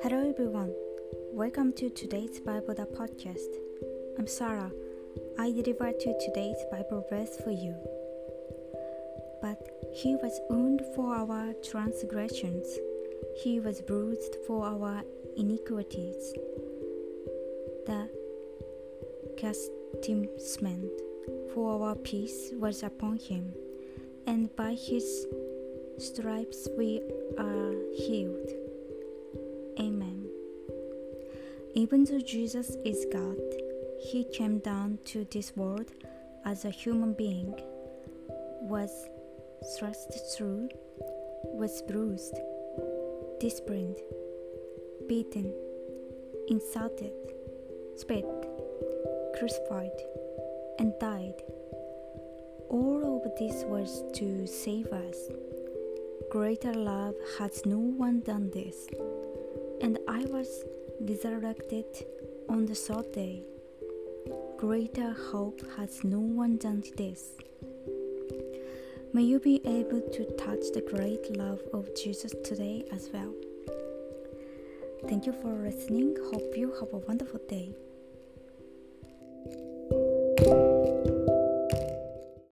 Hello everyone, welcome to today's Bible the podcast. I'm Sarah. I deliver to today's Bible verse for you. But he was wounded for our transgressions, he was bruised for our iniquities. The chastisement for our peace was upon him, and by his stripes we are healed. Amen. Even though Jesus is God, he came down to this world as a human being, was thrust through, was bruised, disciplined, beaten, insulted, spit, crucified, and died. All this was to save us. Greater love has no one done this. And I was resurrected on the third day. Greater hope has no one done this. May you be able to touch the great love of Jesus today as well. Thank you for listening. Hope you have a wonderful day.